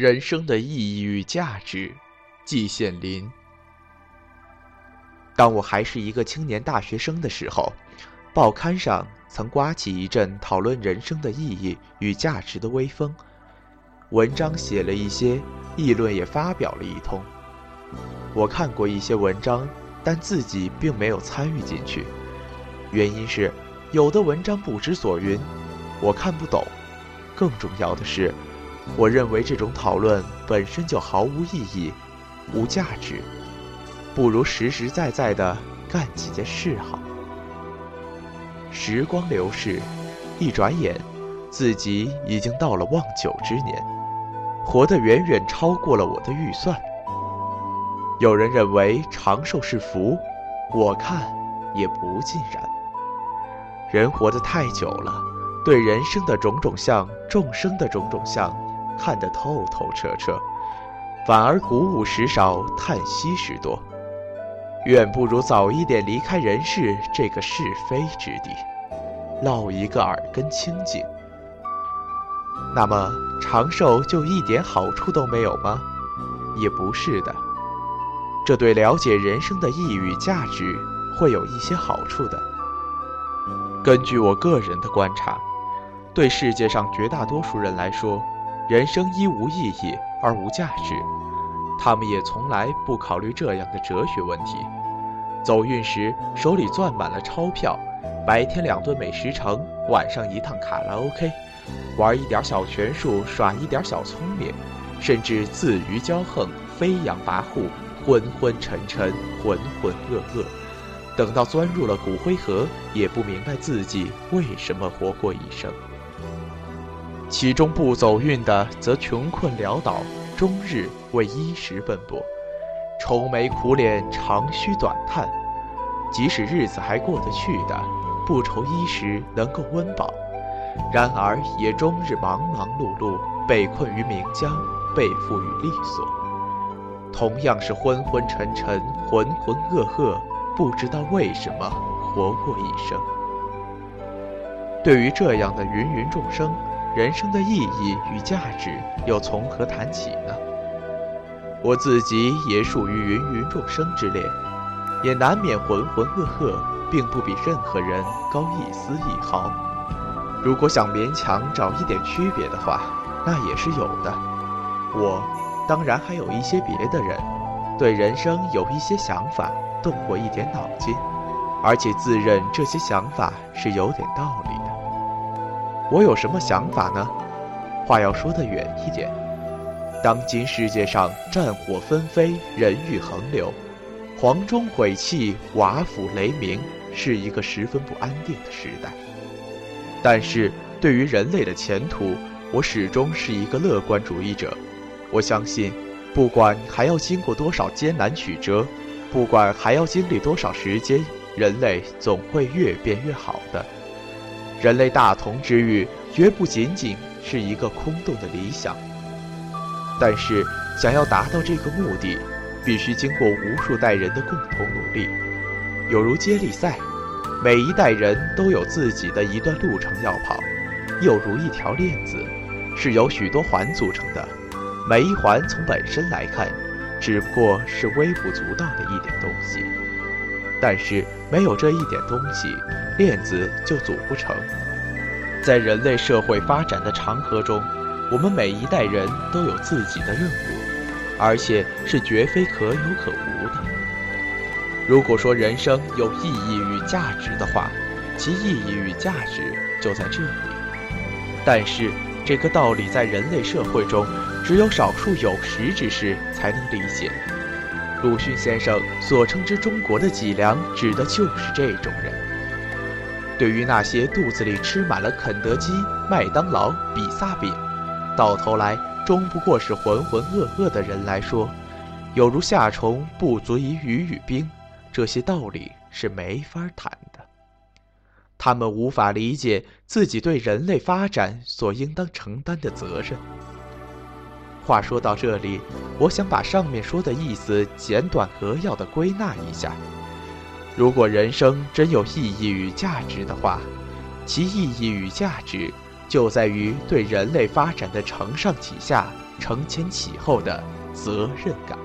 人生的意义与价值，季羡林。当我还是一个青年大学生的时候，报刊上曾刮起一阵讨论人生的意义与价值的微风，文章写了一些，议论也发表了一通。我看过一些文章，但自己并没有参与进去，原因是有的文章不知所云，我看不懂。更重要的是。我认为这种讨论本身就毫无意义、无价值，不如实实在在的干几件事好。时光流逝，一转眼，自己已经到了望九之年，活得远远超过了我的预算。有人认为长寿是福，我看也不尽然。人活得太久了，对人生的种种相、众生的种种相。看得透透彻彻，反而鼓舞时少，叹息时多，远不如早一点离开人世这个是非之地，落一个耳根清净。那么长寿就一点好处都没有吗？也不是的，这对了解人生的意义与价值会有一些好处的。根据我个人的观察，对世界上绝大多数人来说。人生一无意义而无价值，他们也从来不考虑这样的哲学问题。走运时手里攥满了钞票，白天两顿美食城，晚上一趟卡拉 OK，玩一点小拳术，耍一点小聪明，甚至自娱骄横，飞扬跋扈，昏昏沉沉，浑浑噩噩。等到钻入了骨灰盒，也不明白自己为什么活过一生。其中不走运的，则穷困潦倒，终日为衣食奔波，愁眉苦脸，长吁短叹。即使日子还过得去的，不愁衣食能够温饱，然而也终日忙忙碌碌，被困于名家，被缚于利索。同样是昏昏沉沉，浑浑噩噩，不知道为什么活过一生。对于这样的芸芸众生，人生的意义与价值又从何谈起呢？我自己也属于芸芸众生之列，也难免浑浑噩噩，并不比任何人高一丝一毫。如果想勉强找一点区别的话，那也是有的。我，当然还有一些别的人，对人生有一些想法，动过一点脑筋，而且自认这些想法是有点道理。我有什么想法呢？话要说得远一点，当今世界上战火纷飞，人欲横流，黄钟毁弃，瓦釜雷鸣，是一个十分不安定的时代。但是对于人类的前途，我始终是一个乐观主义者。我相信，不管还要经过多少艰难曲折，不管还要经历多少时间，人类总会越变越好的。人类大同之欲绝不仅仅是一个空洞的理想，但是想要达到这个目的，必须经过无数代人的共同努力，有如接力赛，每一代人都有自己的一段路程要跑，又如一条链子，是由许多环组成的，每一环从本身来看，只不过是微不足道的一点东西。但是没有这一点东西，链子就组不成。在人类社会发展的长河中，我们每一代人都有自己的任务，而且是绝非可有可无的。如果说人生有意义与价值的话，其意义与价值就在这里。但是这个道理在人类社会中，只有少数有识之士才能理解。鲁迅先生所称之中国的脊梁，指的就是这种人。对于那些肚子里吃满了肯德基、麦当劳、比萨饼，到头来终不过是浑浑噩噩的人来说，有如夏虫不足以语语冰，这些道理是没法谈的。他们无法理解自己对人类发展所应当承担的责任。话说到这里，我想把上面说的意思简短扼要的归纳一下：如果人生真有意义与价值的话，其意义与价值就在于对人类发展的承上启下、承前启后的责任感。